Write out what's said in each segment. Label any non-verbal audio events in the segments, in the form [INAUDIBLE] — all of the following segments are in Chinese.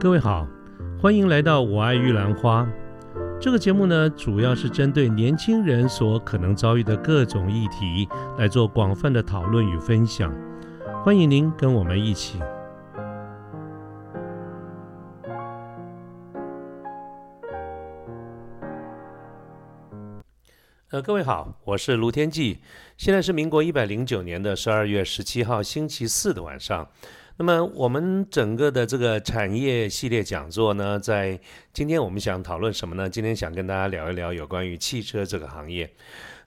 各位好，欢迎来到《我爱玉兰花》这个节目呢，主要是针对年轻人所可能遭遇的各种议题来做广泛的讨论与分享。欢迎您跟我们一起。呃，各位好，我是卢天记，现在是民国一百零九年的十二月十七号星期四的晚上。那么我们整个的这个产业系列讲座呢，在今天我们想讨论什么呢？今天想跟大家聊一聊有关于汽车这个行业。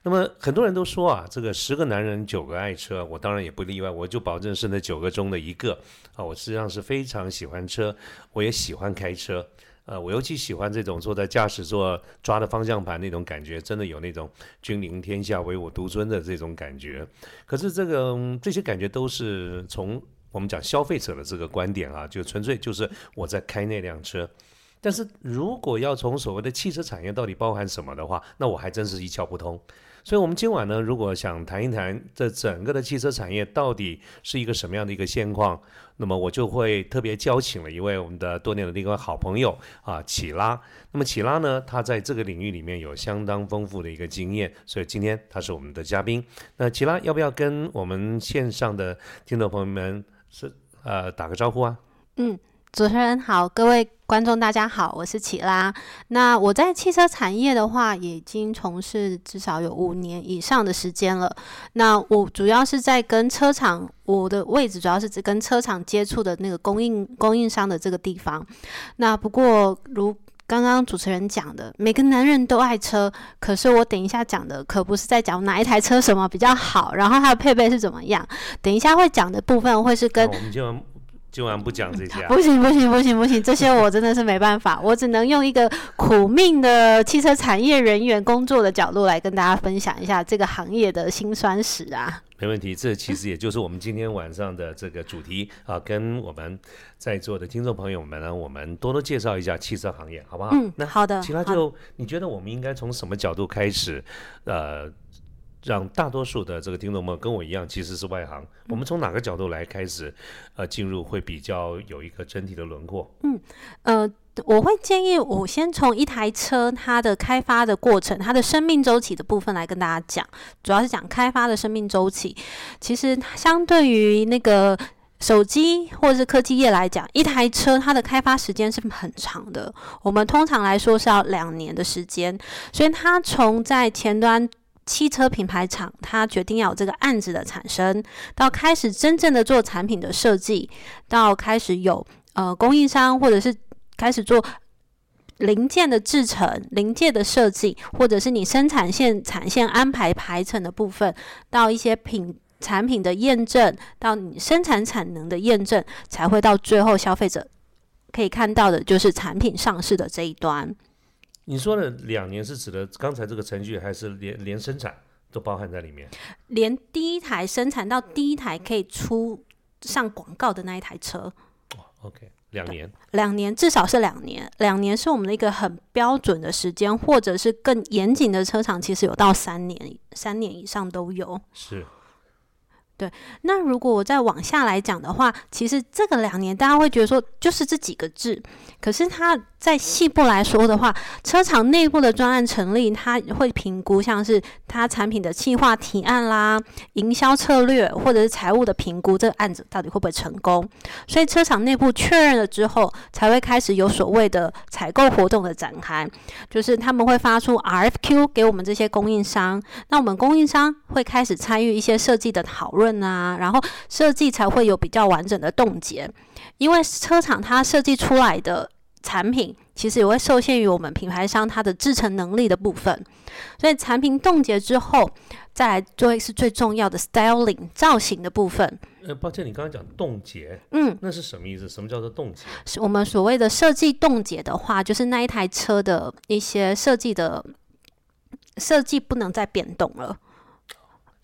那么很多人都说啊，这个十个男人九个爱车，我当然也不例外，我就保证是那九个中的一个啊。我实际上是非常喜欢车，我也喜欢开车，呃，我尤其喜欢这种坐在驾驶座抓着方向盘那种感觉，真的有那种君临天下唯我独尊的这种感觉。可是这个这些感觉都是从我们讲消费者的这个观点啊，就纯粹就是我在开那辆车。但是如果要从所谓的汽车产业到底包含什么的话，那我还真是一窍不通。所以，我们今晚呢，如果想谈一谈这整个的汽车产业到底是一个什么样的一个现况，那么我就会特别邀请了一位我们的多年的一个好朋友啊，启拉。那么启拉呢，他在这个领域里面有相当丰富的一个经验，所以今天他是我们的嘉宾。那启拉要不要跟我们线上的听众朋友们是呃打个招呼啊？嗯。主持人好，各位观众大家好，我是启拉。那我在汽车产业的话，已经从事至少有五年以上的时间了。那我主要是在跟车厂，我的位置主要是指跟车厂接触的那个供应供应商的这个地方。那不过如刚刚主持人讲的，每个男人都爱车，可是我等一下讲的可不是在讲哪一台车什么比较好，然后它的配备是怎么样。等一下会讲的部分会是跟。不讲这些，不行不行不行不行，这些我真的是没办法，我只能用一个苦命的汽车产业人员工作的角度来跟大家分享一下这个行业的辛酸史啊。没问题，这其实也就是我们今天晚上的这个主题啊，跟我们在座的听众朋友们呢，我们多多介绍一下汽车行业，好不好？嗯，那好的。其他就你觉得我们应该从什么角度开始？呃。让大多数的这个听众们跟我一样，其实是外行。我们从哪个角度来开始，呃，进入会比较有一个整体的轮廓？嗯，呃，我会建议我先从一台车它的开发的过程、它的生命周期的部分来跟大家讲，主要是讲开发的生命周期。其实相对于那个手机或者是科技业来讲，一台车它的开发时间是很长的。我们通常来说是要两年的时间，所以它从在前端。汽车品牌厂，他决定要有这个案子的产生，到开始真正的做产品的设计，到开始有呃供应商，或者是开始做零件的制成、零件的设计，或者是你生产线产线安排排程的部分，到一些品产品的验证，到你生产产能的验证，才会到最后消费者可以看到的，就是产品上市的这一端。你说的两年是指的刚才这个程序，还是连连生产都包含在里面？连第一台生产到第一台可以出上广告的那一台车。哦，OK，两年，两年至少是两年，两年是我们的一个很标准的时间，或者是更严谨的车厂，其实有到三年，三年以上都有。是。对，那如果我再往下来讲的话，其实这个两年大家会觉得说就是这几个字，可是它在细部来说的话，车厂内部的专案成立，它会评估像是它产品的企划提案啦、营销策略或者是财务的评估，这个案子到底会不会成功？所以车厂内部确认了之后，才会开始有所谓的采购活动的展开，就是他们会发出 RFQ 给我们这些供应商，那我们供应商会开始参与一些设计的讨论。论啊，然后设计才会有比较完整的冻结，因为车厂它设计出来的产品其实也会受限于我们品牌商它的制成能力的部分，所以产品冻结之后，再来做一次最重要的 styling 造型的部分。呃，抱歉，你刚刚讲冻结，嗯，那是什么意思？什么叫做冻结？是我们所谓的设计冻结的话，就是那一台车的一些设计的设计不能再变动了。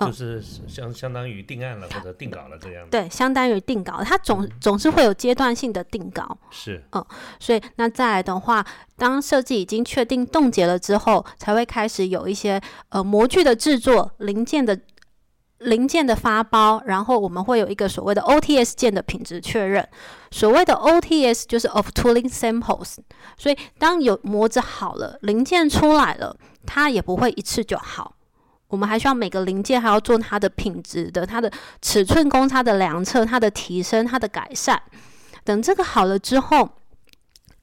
就是相相当于定案了或者定稿了这样。对，相当于定稿，它总总是会有阶段性的定稿。是，嗯，所以那再来的话，当设计已经确定冻结了之后，才会开始有一些呃模具的制作、零件的零件的发包，然后我们会有一个所谓的 OTS 件的品质确认。所谓的 OTS 就是 of tooling samples，所以当有模子好了，零件出来了，它也不会一次就好。我们还需要每个零件还要做它的品质的、它的尺寸公差的量测、它的提升、它的改善。等这个好了之后，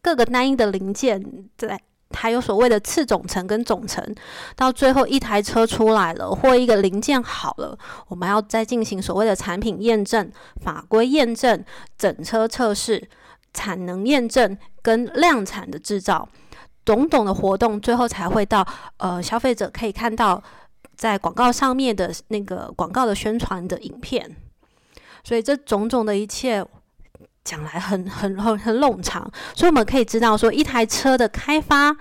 各个单一的零件在。还有所谓的次总成跟总成，到最后一台车出来了，或一个零件好了，我们要再进行所谓的产品验证、法规验证、整车测试、产能验证跟量产的制造，种种的活动，最后才会到呃消费者可以看到在广告上面的那个广告的宣传的影片。所以这种种的一切。讲来很很很很冗长，所以我们可以知道说，一台车的开发、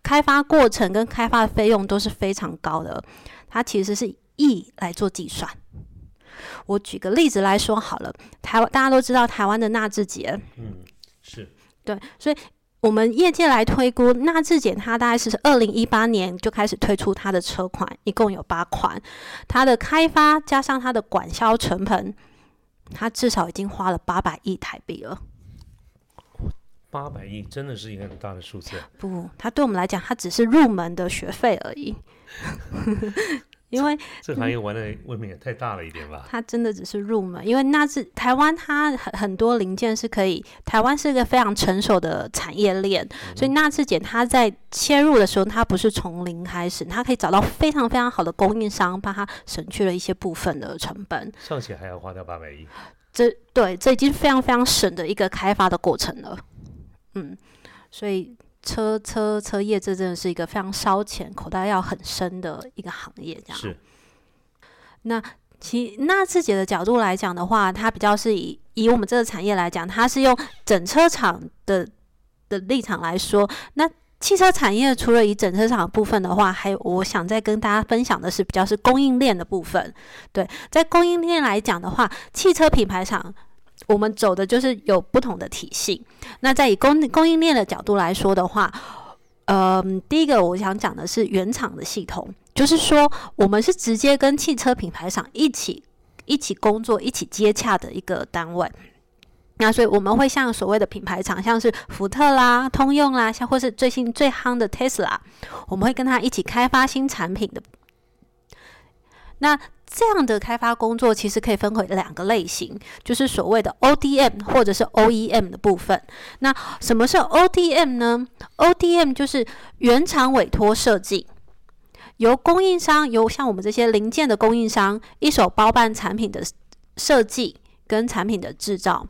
开发过程跟开发的费用都是非常高的。它其实是亿来做计算。我举个例子来说好了，台湾大家都知道台湾的纳智捷，嗯，是对，所以我们业界来推估，纳智捷它大概是二零一八年就开始推出它的车款，一共有八款，它的开发加上它的管销成本。它至少已经花了八百亿台币了。八百亿真的是一个很大的数字。不，它对我们来讲，它只是入门的学费而已。[LAUGHS] 因为这行业玩的未免也太大了一点吧？它真的只是入门，因为那是台湾，它很很多零件是可以。台湾是一个非常成熟的产业链，所以纳智捷它在切入的时候，它不是从零开始，它可以找到非常非常好的供应商，帮它省去了一些部分的成本。尚且还要花掉八百亿，这对这已经非常非常省的一个开发的过程了。嗯，所以。车车车业，这真的是一个非常烧钱、口袋要很深的一个行业。这样是。那其那自己的角度来讲的话，它比较是以以我们这个产业来讲，它是用整车厂的的立场来说。那汽车产业除了以整车厂部分的话，还有我想再跟大家分享的是比较是供应链的部分。对，在供应链来讲的话，汽车品牌厂。我们走的就是有不同的体系。那在以供供应链的角度来说的话，呃，第一个我想讲的是原厂的系统，就是说我们是直接跟汽车品牌厂一起一起工作、一起接洽的一个单位。那所以我们会像所谓的品牌厂，像是福特啦、通用啦，像或是最新最夯的 Tesla，我们会跟他一起开发新产品的。那这样的开发工作其实可以分为两个类型，就是所谓的 ODM 或者是 OEM 的部分。那什么是 ODM 呢？ODM 就是原厂委托设计，由供应商，由像我们这些零件的供应商一手包办产品的设计跟产品的制造。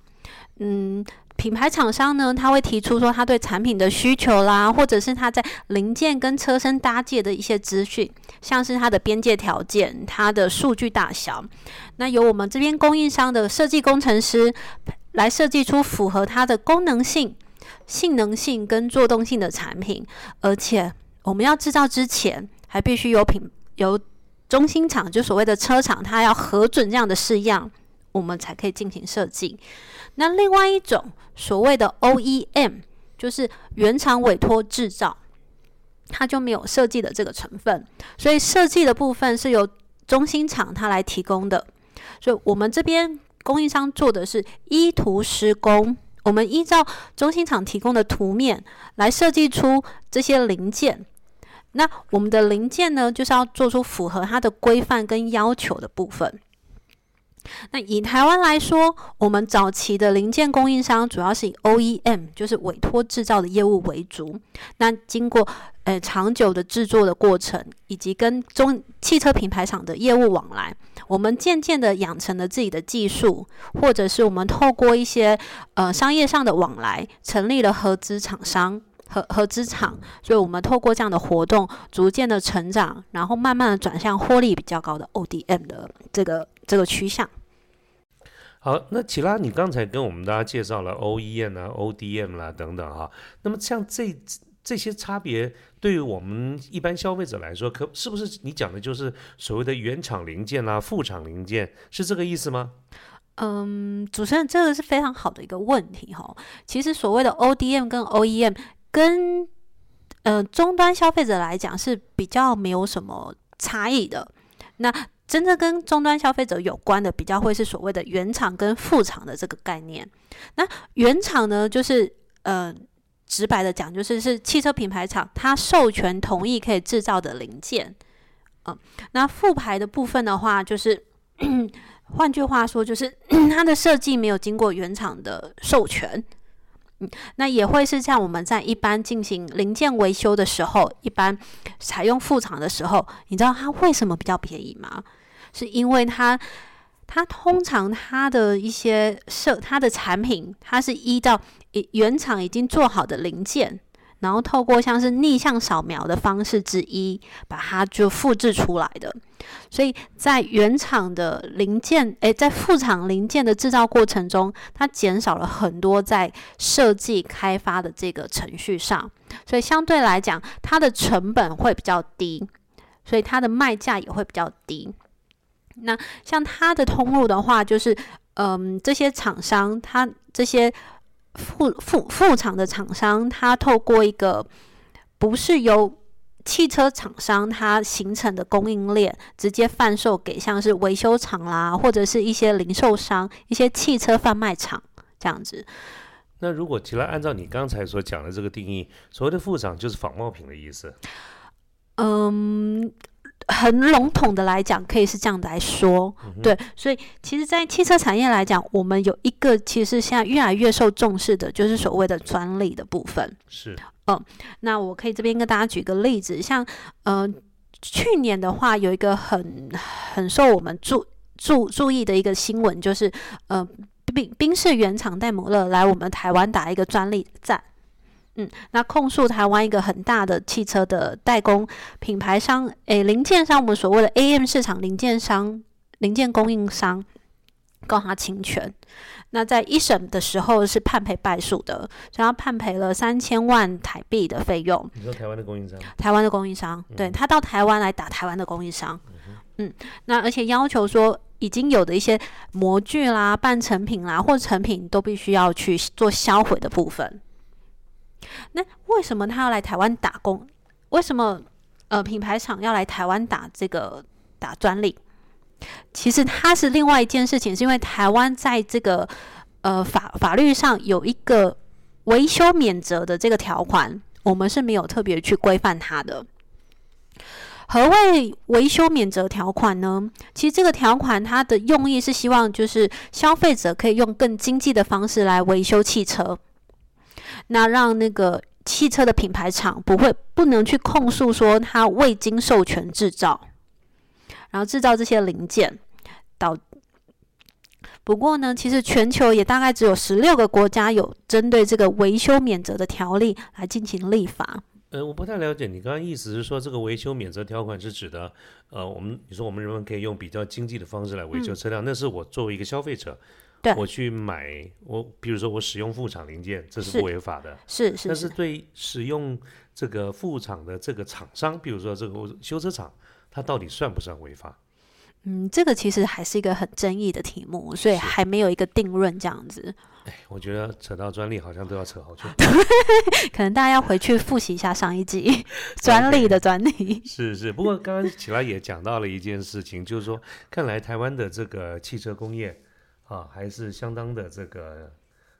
嗯。品牌厂商呢，他会提出说他对产品的需求啦，或者是他在零件跟车身搭界的一些资讯，像是它的边界条件、它的数据大小，那由我们这边供应商的设计工程师来设计出符合它的功能性、性能性跟作动性的产品，而且我们要制造之前，还必须有品由中心厂，就所谓的车厂，它要核准这样的试样，我们才可以进行设计。那另外一种所谓的 OEM，就是原厂委托制造，它就没有设计的这个成分，所以设计的部分是由中心厂它来提供的。所以我们这边供应商做的是依图施工，我们依照中心厂提供的图面来设计出这些零件。那我们的零件呢，就是要做出符合它的规范跟要求的部分。那以台湾来说，我们早期的零件供应商主要是以 OEM，就是委托制造的业务为主。那经过呃长久的制作的过程，以及跟中汽车品牌厂的业务往来，我们渐渐的养成了自己的技术，或者是我们透过一些呃商业上的往来，成立了合资厂商合合资厂。所以，我们透过这样的活动，逐渐的成长，然后慢慢的转向获利比较高的 ODM 的这个。这个趋向。好，那其拉，你刚才跟我们大家介绍了 OEM 啊、ODM 啦等等哈。那么像这这些差别，对于我们一般消费者来说，可是不是你讲的就是所谓的原厂零件啦、副厂零件，是这个意思吗？嗯，主持人，这个是非常好的一个问题哈。其实所谓的 ODM 跟 OEM，跟呃终端消费者来讲是比较没有什么差异的。那真正跟终端消费者有关的，比较会是所谓的原厂跟副厂的这个概念。那原厂呢，就是呃，直白的讲，就是是汽车品牌厂它授权同意可以制造的零件。嗯，那副牌的部分的话，就是 [CLEARS THROAT] 换句话说，就是 [CLEARS THROAT] 它的设计没有经过原厂的授权。嗯，那也会是像我们在一般进行零件维修的时候，一般采用副厂的时候，你知道它为什么比较便宜吗？是因为它，它通常它的一些设，它的产品，它是依照原厂已经做好的零件。然后透过像是逆向扫描的方式之一，把它就复制出来的。所以在原厂的零件，诶，在副厂零件的制造过程中，它减少了很多在设计开发的这个程序上，所以相对来讲，它的成本会比较低，所以它的卖价也会比较低。那像它的通路的话，就是嗯，这些厂商，它这些。副副副厂的厂商，它透过一个不是由汽车厂商它形成的供应链，直接贩售给像是维修厂啦，或者是一些零售商、一些汽车贩卖厂这样子。那如果其他按照你刚才所讲的这个定义，所谓的副厂就是仿冒品的意思？嗯。很笼统的来讲，可以是这样来说，对，所以其实，在汽车产业来讲，我们有一个其实现在越来越受重视的，就是所谓的专利的部分。是，嗯，那我可以这边跟大家举个例子，像，呃，去年的话，有一个很很受我们注注注意的一个新闻，就是，呃，宾宾士原厂戴姆勒来我们台湾打一个专利战。嗯，那控诉台湾一个很大的汽车的代工品牌商，诶，零件商，我们所谓的 AM 市场零件商、零件供应商，告他侵权。那在一审的时候是判赔败诉的，所以他判赔了三千万台币的费用。你说台湾的供应商？台湾的供应商，对他到台湾来打台湾的供应商。嗯，那而且要求说，已经有的一些模具啦、半成品啦或成品都必须要去做销毁的部分。那为什么他要来台湾打工？为什么呃品牌厂要来台湾打这个打专利？其实它是另外一件事情，是因为台湾在这个呃法法律上有一个维修免责的这个条款，我们是没有特别去规范它的。何谓维修免责条款呢？其实这个条款它的用意是希望就是消费者可以用更经济的方式来维修汽车。那让那个汽车的品牌厂不会不能去控诉说他未经授权制造，然后制造这些零件，导。不过呢，其实全球也大概只有十六个国家有针对这个维修免责的条例来进行立法。呃，我不太了解你刚刚意思是说这个维修免责条款是指的，呃，我们你说我们人们可以用比较经济的方式来维修车辆，那是我作为一个消费者。我去买我，比如说我使用副厂零件，这是不违法的。是是。但是对使用这个副厂的这个厂商，比如说这个修车厂，它到底算不算违法？嗯，这个其实还是一个很争议的题目，所以还没有一个定论这样子。哎，我觉得扯到专利好像都要扯好久。[LAUGHS] 可能大家要回去复习一下上一集专利的专利。[LAUGHS] 是是，不过刚刚起来也讲到了一件事情，就是说，看来台湾的这个汽车工业。啊，还是相当的这个，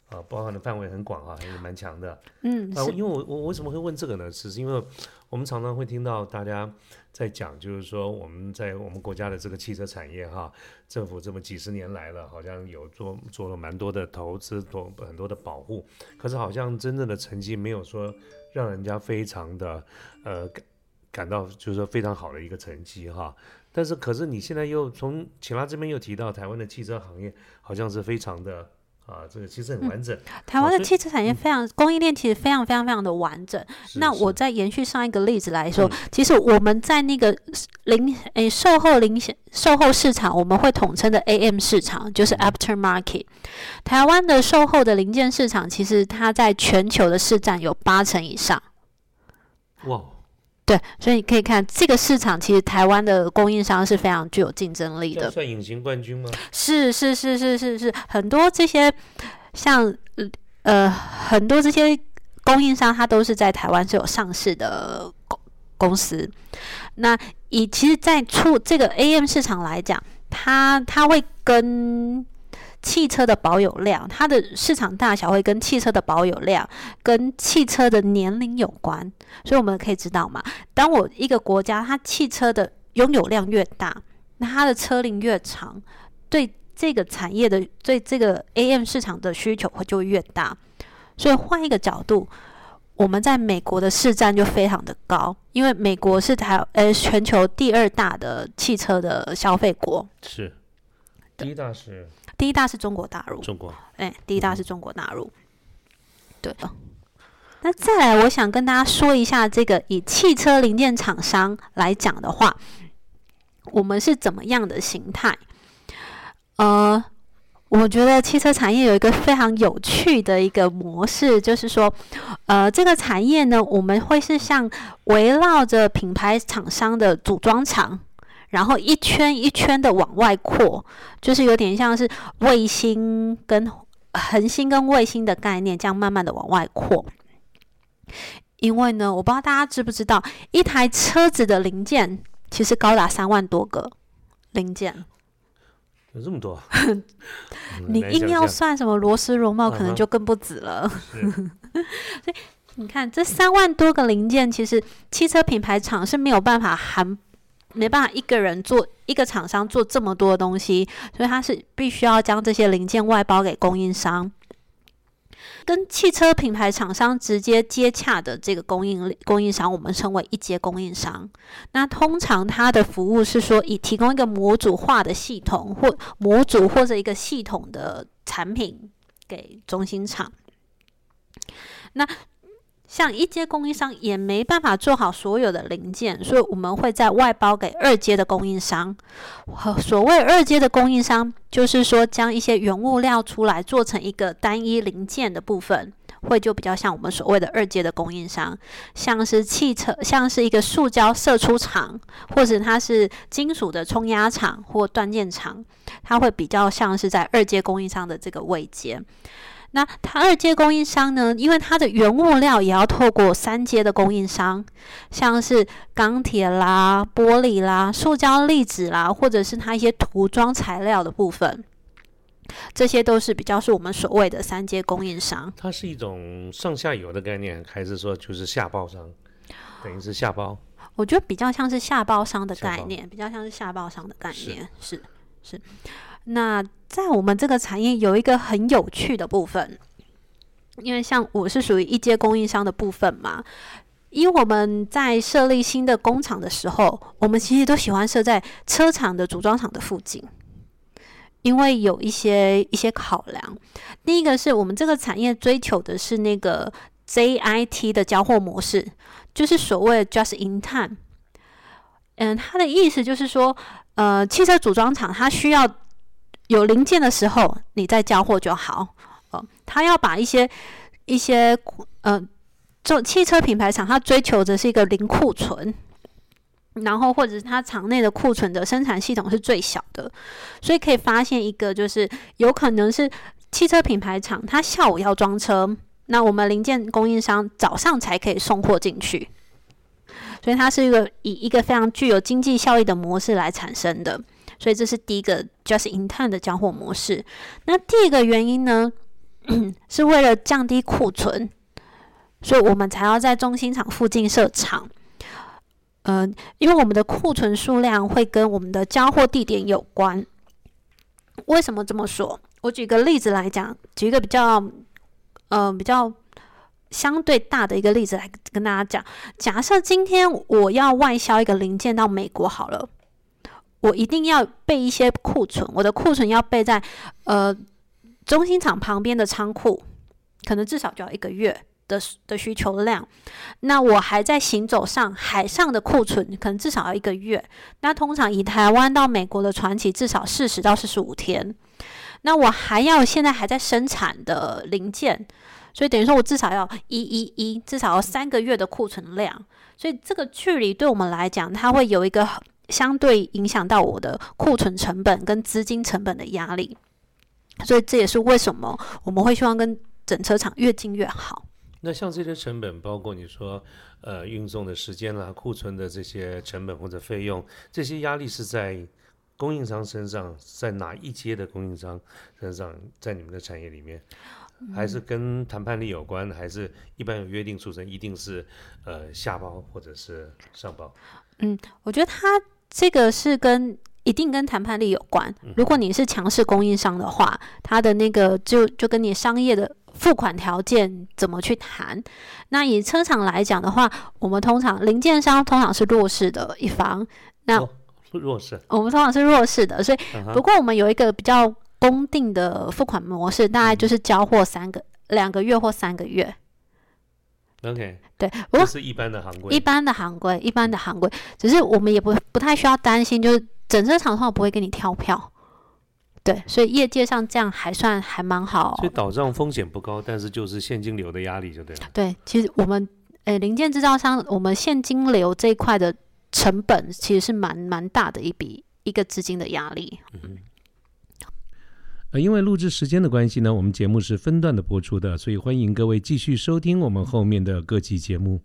啊，包含的范围很广啊，还是蛮强的。嗯，啊，因为我我为什么会问这个呢？只是因为我们常常会听到大家在讲，就是说我们在我们国家的这个汽车产业哈，政府这么几十年来了，好像有做做了蛮多的投资，多很多的保护，可是好像真正的成绩没有说让人家非常的呃感感到就是说非常好的一个成绩哈。但是，可是你现在又从启拉这边又提到台湾的汽车行业，好像是非常的啊，这个其实很完整。台湾的汽车产业非常供应链，其实非常非常非常的完整。那我再延续上一个例子来说，其实我们在那个零诶售后零售后市场，我们会统称的 AM 市场，就是 After Market。台湾的售后的零件市场，其实它在全球的市占有八成以上。哇！对，所以你可以看这个市场，其实台湾的供应商是非常具有竞争力的。算隐形冠军吗？是是是是是是，很多这些像呃很多这些供应商，它都是在台湾是有上市的公公司。那以其实，在出这个 AM 市场来讲，它它会跟汽车的保有量，它的市场大小会跟汽车的保有量、跟汽车的年龄有关。所以我们可以知道嘛，当我一个国家它汽车的拥有量越大，那它的车龄越长，对这个产业的对这个 AM 市场的需求会就越大。所以换一个角度，我们在美国的市占就非常的高，因为美国是台呃全球第二大的汽车的消费国，是第一大是第一大是中国大陆，中国，哎，第一大是中国大陆，对的。那再来，我想跟大家说一下，这个以汽车零件厂商来讲的话，我们是怎么样的形态？呃，我觉得汽车产业有一个非常有趣的一个模式，就是说，呃，这个产业呢，我们会是像围绕着品牌厂商的组装厂。然后一圈一圈的往外扩，就是有点像是卫星跟恒星跟卫星的概念，这样慢慢的往外扩。因为呢，我不知道大家知不知道，一台车子的零件其实高达三万多个零件，有这么多？[LAUGHS] 你硬要算什么螺丝螺帽，可能就更不止了。[LAUGHS] 所以你看，这三万多个零件，其实汽车品牌厂是没有办法含。没办法，一个人做一个厂商做这么多东西，所以他是必须要将这些零件外包给供应商。跟汽车品牌厂商直接接洽的这个供应供应商，我们称为一阶供应商。那通常他的服务是说，以提供一个模组化的系统或模组或者一个系统的产品给中心厂。那像一阶供应商也没办法做好所有的零件，所以我们会在外包给二阶的供应商。所谓二阶的供应商，就是说将一些原物料出来做成一个单一零件的部分，会就比较像我们所谓的二阶的供应商，像是汽车，像是一个塑胶射出厂，或者它是金属的冲压厂或断件厂，它会比较像是在二阶供应商的这个位阶。那它二阶供应商呢？因为它的原物料也要透过三阶的供应商，像是钢铁啦、玻璃啦、塑胶粒子啦，或者是它一些涂装材料的部分，这些都是比较是我们所谓的三阶供应商。它是一种上下游的概念，还是说就是下包商？等于是下包？我觉得比较像是下包商的概念，比较像是下包商的概念，是是。那在我们这个产业有一个很有趣的部分，因为像我是属于一阶供应商的部分嘛，因为我们在设立新的工厂的时候，我们其实都喜欢设在车厂的组装厂的附近，因为有一些一些考量。第一个是我们这个产业追求的是那个 JIT 的交货模式，就是所谓 Just in Time。嗯，它的意思就是说，呃，汽车组装厂它需要。有零件的时候，你再交货就好。哦，他要把一些一些呃，做汽车品牌厂，他追求的是一个零库存，然后或者是他厂内的库存的生产系统是最小的，所以可以发现一个，就是有可能是汽车品牌厂，他下午要装车，那我们零件供应商早上才可以送货进去，所以它是一个以一个非常具有经济效益的模式来产生的。所以这是第一个 just in time 的交货模式。那第二个原因呢，[CLEARS THROAT] 是为了降低库存，所以我们才要在中心厂附近设厂。嗯，因为我们的库存数量会跟我们的交货地点有关。为什么这么说？我举个例子来讲，举一个比较，呃，比较相对大的一个例子来跟大家讲。假设今天我要外销一个零件到美国，好了。我一定要备一些库存，我的库存要备在呃中心厂旁边的仓库，可能至少就要一个月的的需求量。那我还在行走上海上的库存，可能至少要一个月。那通常以台湾到美国的船期至少四十到四十五天。那我还要现在还在生产的零件，所以等于说我至少要一一一，至少要三个月的库存量。所以这个距离对我们来讲，它会有一个。相对影响到我的库存成本跟资金成本的压力，所以这也是为什么我们会希望跟整车厂越近越好。那像这些成本，包括你说呃运送的时间啦、库存的这些成本或者费用，这些压力是在供应商身上，在哪一阶的供应商身上，在你们的产业里面，还是跟谈判力有关，还是一般有约定俗成，一定是呃下包或者是上包？嗯我觉得它这个是跟一定跟谈判力有关。如果你是强势供应商的话，它的那个就就跟你商业的付款条件怎么去谈。那以车厂来讲的话，我们通常零件商通常是弱势的一方，那哦弱势，我们通常是弱势的，所以不过我们有一个比较公定的付款模式，大概就是交货三个两个月或三个月。OK，对，不过是一般的行规。一般的行规，一般的行规，只是我们也不不太需要担心，就是整车厂的话不会给你跳票。对，所以业界上这样还算还蛮好所以。倒账风险不高，但是就是现金流的压力就对了。对，其实我们诶零件制造商，我们现金流这一块的成本其实是蛮蛮大的一笔一个资金的压力。呃，因为录制时间的关系呢，我们节目是分段的播出的，所以欢迎各位继续收听我们后面的各期节目。